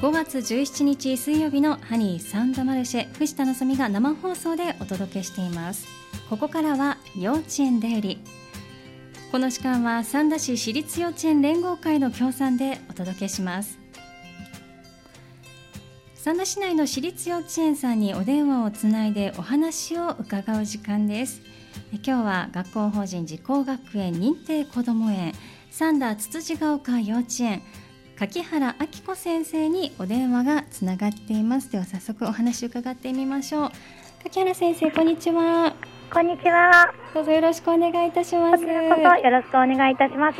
5月17日水曜日のハニーサンドマルシェ藤田のさみが生放送でお届けしています。ここからは幼稚園出入りこの時間は三田市私立幼稚園連合会の協賛でお届けします。三田市内の私立幼稚園さんにお電話をつないでお話を伺う時間です。今日は学校法人時効学園認定こども園三田つつじが丘幼稚園柿原明子先生にお電話がつながっています。では早速お話を伺ってみましょう。柿原先生こんにちは。こんにちは。どうぞよろしくお願いいたします。こちらこそよろしくお願いいたします。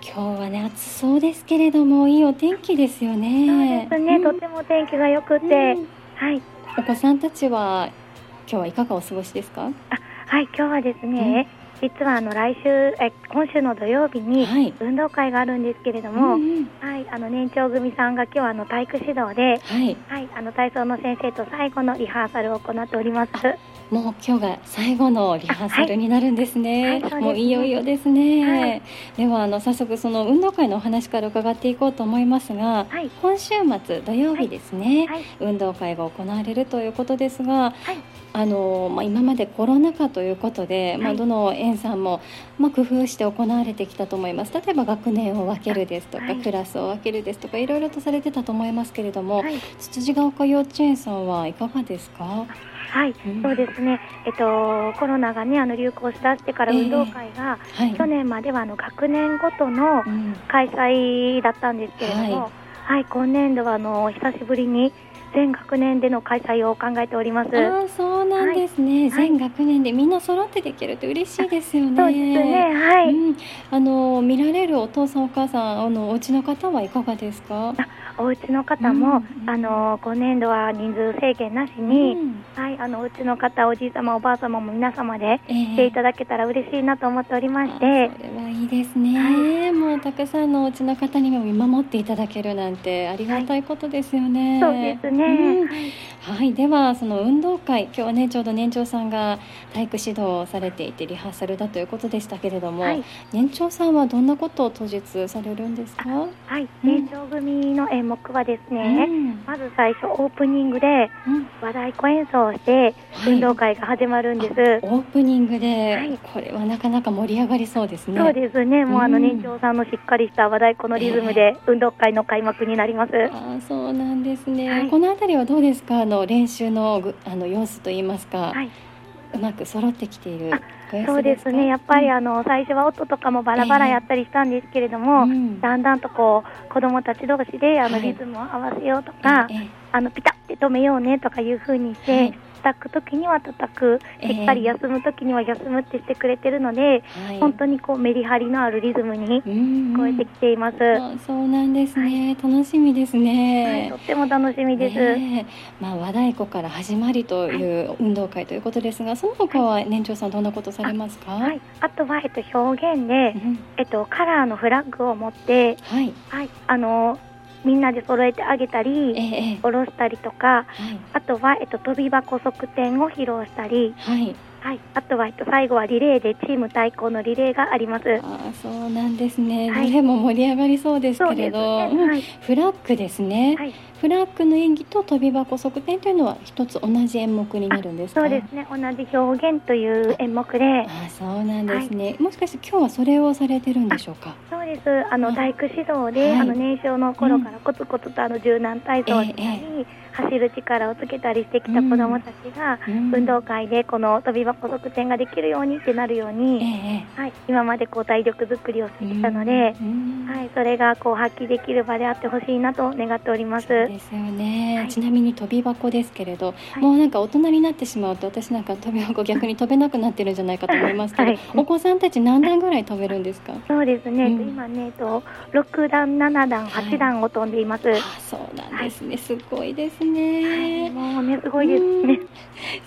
今日はね暑そうですけれどもいいお天気ですよね。そうですね、うん、とても天気が良くて、うん、はい。お子さんたちは今日はいかがお過ごしですか？あはい今日はですね、うん実はあの来週え今週の土曜日に運動会があるんですけれども、はい、うん。はい、あの年長組さんが今日はあの体育指導で、はい、はい、あの体操の先生と最後のリハーサルを行っております。もう今日が最後のリハーサルになるんですね。はい、もういよいよですね。ではあの早速その運動会のお話から伺っていこうと思いますが、今週末土曜日ですね、運動会が行われるということですが、あのまあ、今までコロナ禍ということで、まあ、どの園さんも、まあ、工夫して行われてきたと思います。例えば学年を分けるですとか、はい、クラスを分けるですとかいろいろとされてたと思いますけれども、はい、つつじが丘幼稚園さんはいかがですか？はい、うん、そうですね。えっとコロナがねあの流行しだしてから運動会が、えーはい、去年まではあの学年ごとの開催だったんですけれども、うんはい、はい、今年度はあの久しぶりに全学年での開催を考えております。あそうなんですね、はい、全学年でみんな揃ってできると嬉しいですよね。そうですね、はい、うん、あの見られるお父さんお母さんあのお家の方はいかがですか？お家の方も、うん、あの今年度は人数制限なしに、うん、はいあのうちの方おじい様おばあ様も皆様で来ていただけたら嬉しいなと思っておりまして、えー、いいですね、はい、もうたくさんのお家の方にも見守っていただけるなんてありがたいことですよね。はい、そうですね、うん、はい。ではその運動会今日はねちょうど年長さんが体育指導をされていてリハーサルだということでしたけれども、はい、年長さんはどんなことを当日されるんですか？はい。年長組の演目はですね、うん、まず最初オープニングで和太鼓演奏をして運動会が始まるんです、はい、オープニングで、はい、これはなかなか盛り上がりそうですね。そうですねもうあの年長さんのしっかりした和太鼓のリズムで運動会の開幕になります、えー、あそうなんですね、はい、この辺りはどうですか？あの練習のあの様子といいますか、はい、うまく揃ってきているそうですね。やっぱりあの、最初は音とかもバラバラやったりしたんですけれども、えーうん、だんだんとこう子どもたち同士であのリズムを合わせようとか、えー、あのピタッて止めようねとかいうふうにして、叩く時には叩く。しっかり休む時には休むってしてくれてるので、えー、本当にこうメリハリのあるリズムに聞こえてきています。うそうなんですね、はい、楽しみですね、はい、とっても楽しみです。ね、まあ和太鼓から始まりという運動会ということですが、その他は年長さんどんなことされますか？はい、あとはえっと表現で、うん、えっとカラーのフラッグを持って、はい、はい、あのみんなで揃えてあげたり、ええ、下ろしたりとか、はい、あとは、えっと、飛び箱側転を披露したり、はい、はい、あとは、えっと、最後はリレーでチーム対抗のリレーがあります。あそうなんですね。はい、リレーも盛り上がりそうですけれど、ね。はい、フラッグですね。はい。フラッグの演技と飛び箱側転というのは一つ同じ演目になるんですそうですね。同じ表現という演目で。あそうなんですね、はい、もしかして今日はそれをされてるんでしょうか？そうです。あの体育指導で、はい、あの年少の頃からコツコツとあの柔軟体操をしたり、えー走る力をつけたりしてきた子どもたちが、運動会でこの飛び箱側転ができるようにってなるように、えー、はい、今までこう体力作りをしてきたので、はい、それがこう発揮できる場であってほしいなと願っております。ですよね、はい、ちなみに飛び箱ですけれど、はい、もうなんか大人になってしまうと私なんか飛び箱逆に飛べなくなってるんじゃないかと思いますけど、はい、お子さんたち何段ぐらい飛べるんですか？そうですね、うん、今ねと6段7段8段を飛んでいます、あそうなんですね、すごいですね、もうねすごいですね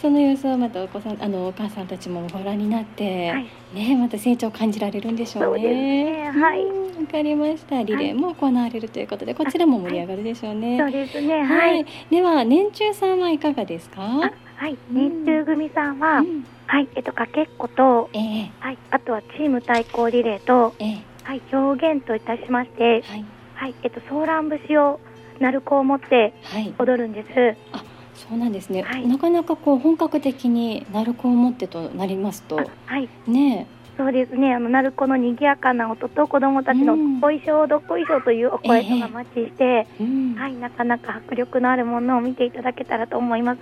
その様子をまたお子さんあのお母さんたちもご覧になって、ねまた成長を感じられるんでしょうね。うねはい。わかりました。リレーも行われるということで、こちらも盛り上がるでしょうね。そうですね。はい。では年中さんはいかがですか？はい。年中組さんは、うん、はいえっとかけっこと、えー、はいあとはチーム対抗リレーと、えー、はい表現といたしまして、はい、はい、えっとソーラン節を鳴子を持って踊るんです。はい、あそうなんですね、はい、なかなかこう本格的に鳴子を持ってとなりますと、はい、ねそうですね。あの鳴子の賑やかな音と子どもたちのこいしょどっこいしょというお声とがマッチして、えー、はい、なかなか迫力のあるものを見ていただけたらと思います。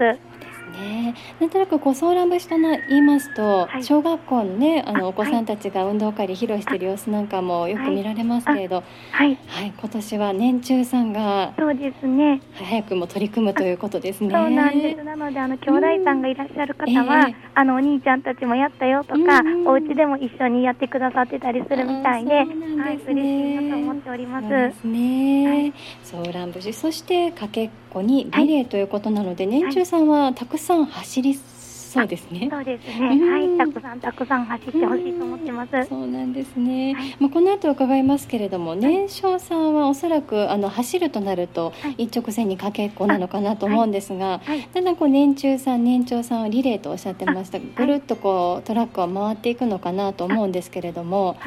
ね、なんとなくこうソーラン節とな言いますと、はい、小学校のねあのお子さんたちが運動会で披露している様子なんかもよく見られますけれど、はい、はい、今年は年中さんがそうですね。早くも取り組むということですね。そうなんです。なのであの兄弟さんがいらっしゃる方は、えー、あのお兄ちゃんたちもやったよとか、お家でも一緒にやってくださってたりするみたいで、はい、嬉しいなと思っております。そうですね、はい、ソーラン節そしてかけっこにリレーということなので、年中さんはたくさん走りそうですね。そうですね。はい、たくさんたくさん走ってほしいと思ってます。そうなんですね。はい、まあこの後伺いますけれども、年少さんはおそらくあの走るとなると一直線にかけっこなのかなと思うんですが、ただこう年中さん年長さんはリレーとおっしゃってました。ぐるっとこうトラックは回っていくのかなと思うんですけれども、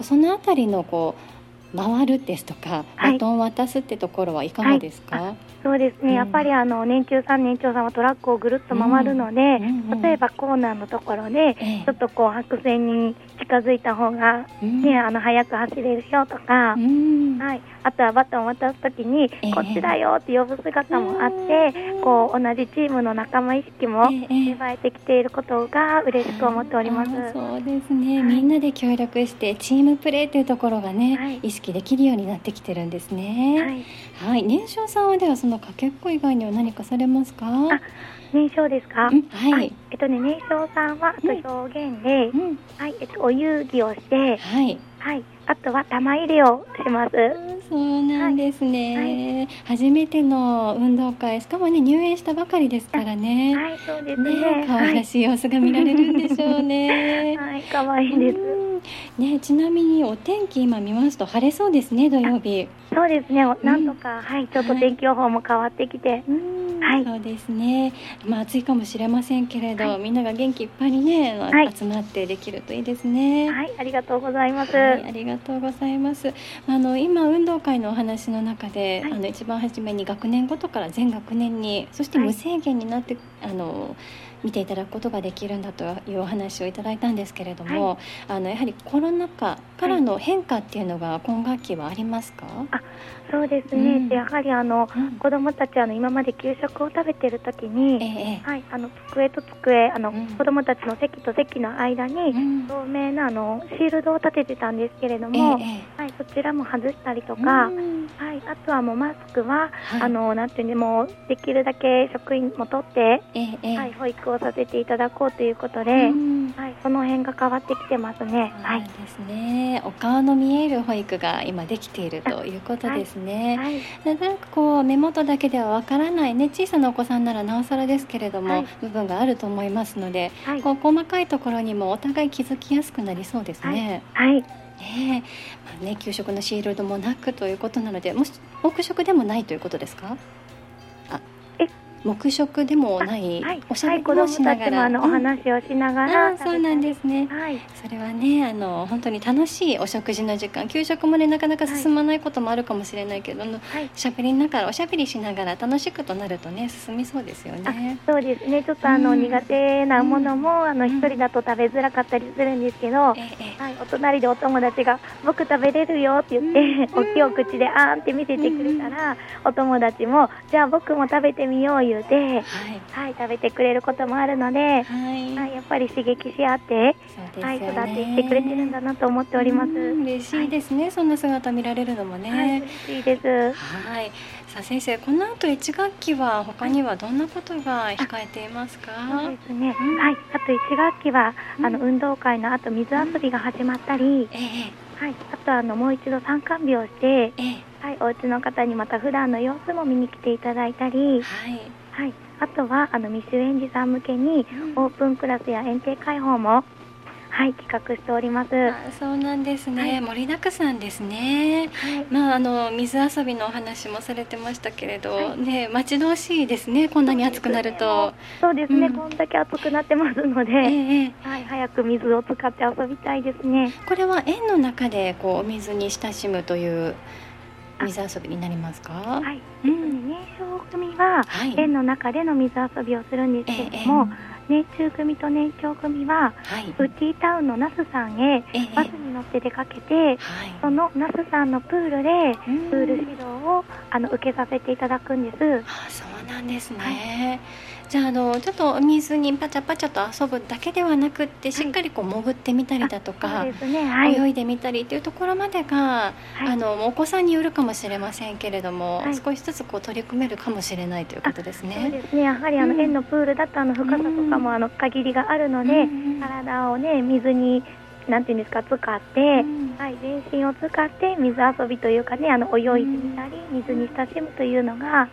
そのあたりのこう回るですとかバトンを渡すってところはいかがですか？はい。そうですね、やっぱりあの年中さん、年長さんはトラックをぐるっと回るので、例えばコーナーのところで、ちょっとこう白線に近づいた方が、ね、あの速く走れるよとか、はい、あとはバトンを渡すときに、こっちだよって呼ぶ姿もあって、こう同じチームの仲間意識も芽生えてきていることが嬉しく思っております。そうですね、みんなで協力してチームプレーというところがね、意識できるようになってきてるんですね。はい、年少さんはではそのかけっこ以外には何かされますか？年少ですか？はい。えっとね年少さんはあと表現で、うん、はいえっとお遊戯をして、はい。はい。あとは玉入れをします。そうなんですね、はいはい、初めての運動会、しかもね入園したばかりですからね。はい、そうですね。ね可愛らしい様子が見られるんでしょうね。はい、可愛いです。ね、ちなみにお天気今見ますと晴れそうですね土曜日。そうですね。なんとか、うん、はいちょっと天気予報も変わってきて。はいはい、そうですね。まあ暑いかもしれませんけれど、はい、みんなが元気いっぱいにね、はい、集まってできるといいですね。はい、ありがとうございます。はい、ありがとうございます。あの今運動会のお話の中で、あの一番初めに学年ごとから全学年に、そして無制限になって、あの。見ていただくことができるんだというお話をいただいたんですけれども、はい、あのやはりコロナ禍からの変化っていうのが今学期はありますか、あそうですね、うん、やはりあの、うん、子どもたちあの今まで給食を食べてる時に、えはい、あの机と机あの、うん、子どもたちの席と席の間に、透明なあのシールドを立ててたんですけれども、えはい、そちらも外したりとか、はい、あとはもうマスクは、はい、あのなんていうもできるだけ職員も取って、えはい、保育をさせていただこうということで、はい、その辺が変わってきてますね。はい、ですね。お顔の見える保育が今できているということですね。はい、なんかこう目元だけではわからないね小さなお子さんならなおさらですけれども、はい、部分があると思いますので、はい、こう細かいところにもお互い気づきやすくなりそうですね。はい。ねまあね、給食のシールドもなくということなのでもし黙食でもないということですか？黙食でもない、はい、おしゃべりもしながら、はい、お話をしながら、うん、そうなんですね、はい、それはねあの本当に楽しいお食事の時間給食もねなかなか進まないこともあるかもしれないけど、はい、おしゃべりながらおしゃべりしながら楽しくとなるとね進みそうですよね。そうですね。ちょっとあの、うん、苦手なものも、うん、あの一人だと食べづらかったりするんですけど、はい、お隣でお友達が僕食べれるよって言って、大きいお口であーんって見せてくれたら、お友達もじゃあ僕も食べてみよう言うて、はい、はい、食べてくれることもあるので、はい、はい、やっぱり刺激し合って、ね、はい、育っていってくれてるんだなと思っております。嬉しいですね、はい、そんな姿見られるのもね。はい、嬉しいです。はい。さあ先生、この後一学期は他にはどんなことが控えていますか？そうですね。うん、はい。あと一学期は、うん、あの運動会の後水遊びが始まったり、うん、えはい。あとあのもう一度参観日をして、えはい。お家の方にまた普段の様子も見に来ていただいたり、はい。はい。あとはあの未就園児さん向けにオープンクラスや園庭開放もはい企画しております。そうなんですね、はい、盛りだくさんですね、はい、まああの水遊びのお話もされてましたけれど、はい、ね待ち遠しいですね。こんなに暑くなると。そうですね、うん、こんだけ暑くなってますので、えー、はい早く水を使って遊びたいですね。これは園の中でこうお水に親しむという水遊びになりますか？はい。うん、年少組は、はい、園の中での水遊びをするんですけれども。えー年中組と年長組は、はい、ウッディタウンの那須さんへバスに乗って出かけて、えその那須さんのプールでプール指導をあの受けさせていただくんです。あそうなんですね、はい。じゃああのちょっとお水にパチャパチャと遊ぶだけではなくってしっかりこう潜ってみたりだとか、ね。はい、泳いでみたりっていうところまでが、はい、あのお子さんによるかもしれませんけれども、はい、少しずつこう取り組めるかもしれないということですね。そうですね。やはりあの、うん、園のプールだとあの深さとかもあの限りがあるので、うん、体をね水になんていうんですか使って、うん、はい、全身を使って水遊びというかねあの泳いでみたり、水に親しむというのが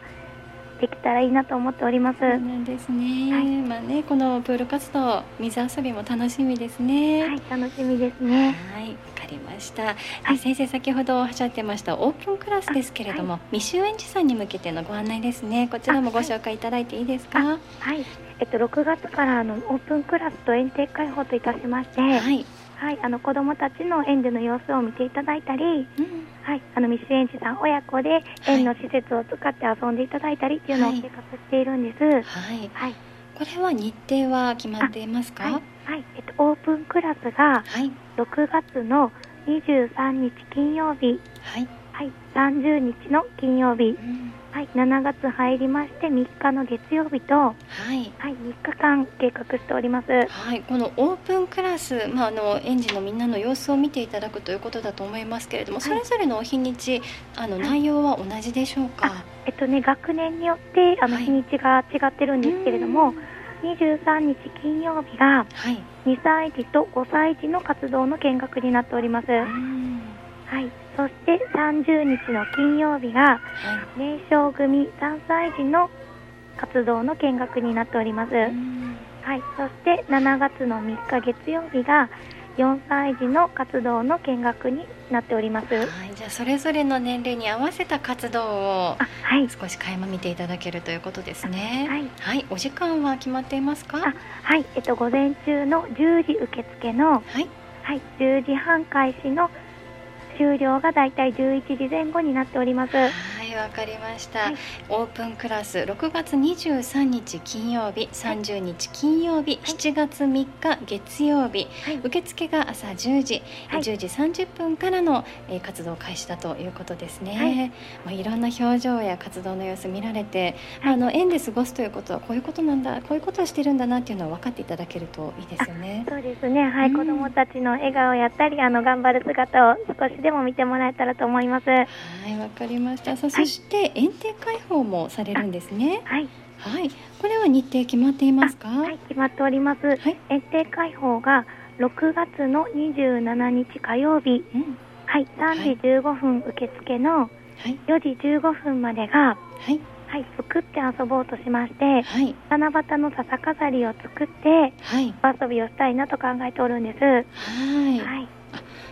できたらいいなと思っております。そうなんですね。はい、まあねこのプール活動水遊びも楽しみですね。はい楽しみですね。はいわかりました。はい、先生先ほどおっしゃってましたオープンクラスですけれども、はい、未就園児さんに向けてのご案内ですね。こちらもご紹介いただいていいですか？はい。えっと6月からあのオープンクラスと園庭開放といたしまして。はい。はい、あの子どもたちの園での様子を見ていただいたり、うん、はい、あの未就園児さん親子で園の施設を使って遊んでいただいたりっていうのを計画しているんです。はい、はい、これは日程は決まっていますか？はい、はい、えっとオープンクラスが6月の23日金曜日、はい、はい、30日の金曜日。うんはい、7月入りまして3日の月曜日と、はい、はい、3日間計画しております。はい、このオープンクラス、まああの園児のみんなの様子を見ていただくということだと思いますけれども、はい、それぞれの日にちあの内容は同じでしょうか？えっとね学年によってあの日にちが違ってるんですけれども。23日金曜日が2歳児と5歳児の活動の見学になっております。はいそして30日の金曜日が、年少組3歳児の活動の見学になっております。はい、そして7月の3日月曜日が4歳児の活動の見学になっております。はい、じゃあそれぞれの年齢に合わせた活動をはい、少し垣間見ていただけるということですね。はい、はい、お時間は決まっていますか？はい、えっと午前中の10時受付のはい、はい、10時半開始の終了がだいたい11時前後になっております。はいわかりました、はい、オープンクラス6月23日金曜日30日金曜日、はい、7月3日月曜日、はい、受付が朝10時、はい、10時30分からの、えー、活動開始だということですね、はい。まあ、いろんな表情や活動の様子見られて、あの園で過ごすということはこういうことなんだこういうことをしてるんだなっていうのを分かっていただけるといいですよね。そうですね。はい、うん、子どもたちの笑顔やったりあの頑張る姿を少しでも見てもらえたらと思います。はいわかりました。そして園庭開放もされるんですね。はい。はい。これは日程決まっていますか？はい、決まっております。はい、園庭開放が6月の27日火曜日、うん、はい、3時15分受付の4時15分までが、はい、はい、作って遊ぼうとしまして、はい、七夕の笹飾りを作って、はい、遊びをしたいなと考えておるんです。はい。はい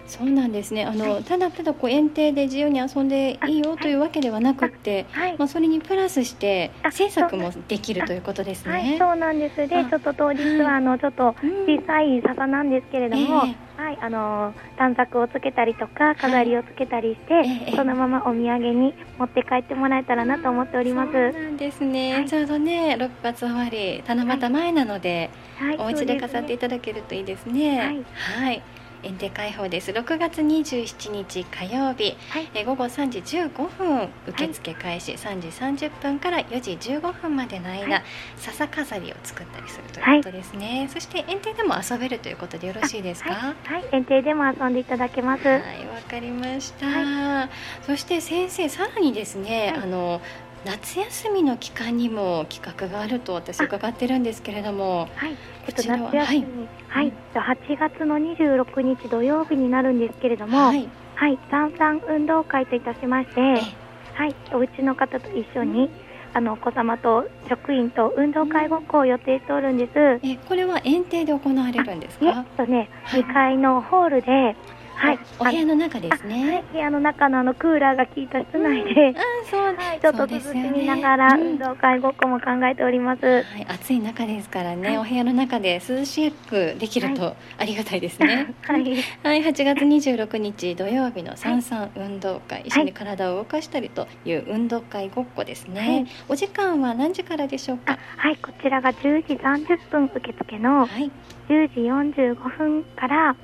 そうなんですね。あの、はい、ただただこう園庭で自由に遊んでいいよというわけではなくて、はい、まあ、それにプラスして制作もできるということですね。はい、そうなんです。でちょっと当日はあのちょっと小さい笹なんですけれども、えー、はいあの短冊をつけたりとか飾りをつけたりして、えー、そのままお土産に持って帰ってもらえたらなと思っております。そうなんですね、ちょうどね6月終わり七夕前なので、はい、お家で飾っていただけるといいですね。はい園庭開放です。6月27日火曜日、はい、え午後3時15分受付開始、はい、3時30分から4時15分までの間、はい、笹飾りを作ったりするということですね、はい、そして園庭でも遊べるということでよろしいですか？はい、園庭でも遊んでいただけます。はいわかりました、そして先生さらにですね、あの夏休みの期間にも企画があると私伺ってるんですけれども、はい、こちらは夏休み、はい、はい、8月の26日土曜日になるんですけれども、はい、はい、三々運動会といたしまして、はい、お家の方と一緒に、うん、あのお子様と職員と運動会ごっこを予定しておるんです。え、これは園庭で行われるんですか？えっとね、はい、2階のホールで。はい、お部屋の中ですね。はい、部屋の中のあのクーラーが効いた室内で、うん、そう、はい、ちょっと涼しみながら、運動会ごっこも考えております。はい、暑い中ですからね、お部屋の中で涼しくできるとありがたいですね。はい、はい、8月26日土曜日の三三運動会、一緒に体を動かしたりという運動会ごっこですね。お時間は何時からでしょうか？はい、こちらが10時30分受付の。はい。10時45分から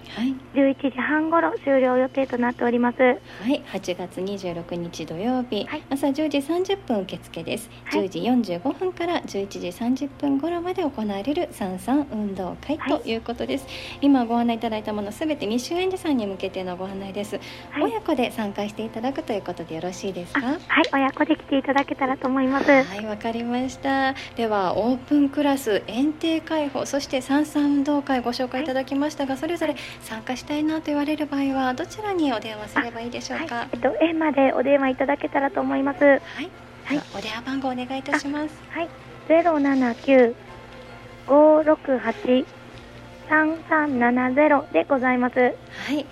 11時半ごろ終了予定となっております。はい、8月26日土曜日、はい、朝10時30分受付です。はい、10時45分から11時30分頃まで行われる三三運動会ということです。はい、今ご案内いただいたものすべて未就園児さんに向けてのご案内です。親子で参加していただくということでよろしいですか？はい、親子で来ていただけたらと思います。はい、わかりました。ではオープンクラス、園庭開放、そして三三運動動会ご紹介いただきましたが、それぞれ参加したいなと言われる場合はどちらにお電話すればいいでしょうか？はい、えっと園までお電話いただけたらと思います。はい。はい、お電話番号お願いいたします。はい。ゼロ七九五六八三三七ゼロでございます。はい。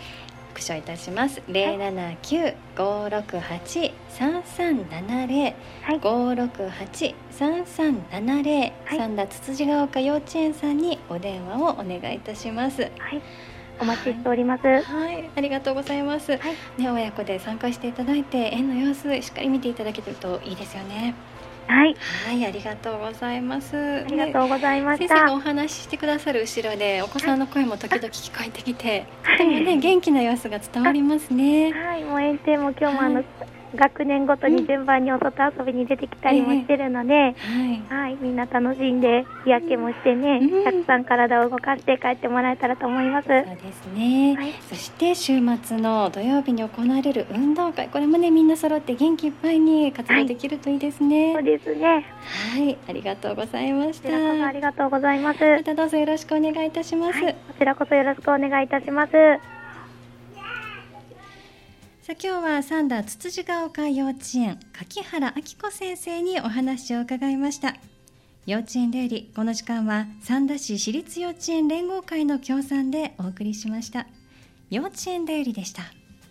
復唱いたします。零七九五六八三三七零五六八三三七零三田つつじが丘幼稚園さんにお電話をお願いいたします。はい。お待ちしております。はい、ありがとうございます。はい、ね、親子で参加していただいて、園の様子しっかり見ていただけるといいですよね。はい。はい、ありがとうございます。ありがとうございまし先生がお話ししてくださる後ろで、お子さんの声も時々聞こえてきて、とてもね、元気な様子が伝わりますね。はい、もう園庭も今日もあの、はい学年ごとに順番にお外遊びに出てきたりもしてるので、えー、はい、はい、みんな楽しんで日焼けもしてね、うん、たくさん体を動かして帰ってもらえたらと思います。そうですね。はい、そして週末の土曜日に行われる運動会、これもねみんな揃って元気いっぱいに活動できるといいですね。はい、そうですね。はい、ありがとうございました。ありがとうございます。またどうぞよろしくお願いいたします。こちらこそよろしくお願いいたします。さあ今日は三田つつじが丘幼稚園柿原明子先生にお話を伺いました。幼稚園デイリーこの時間は三田市私立幼稚園連合会の協賛でお送りしました。幼稚園デイリーでした。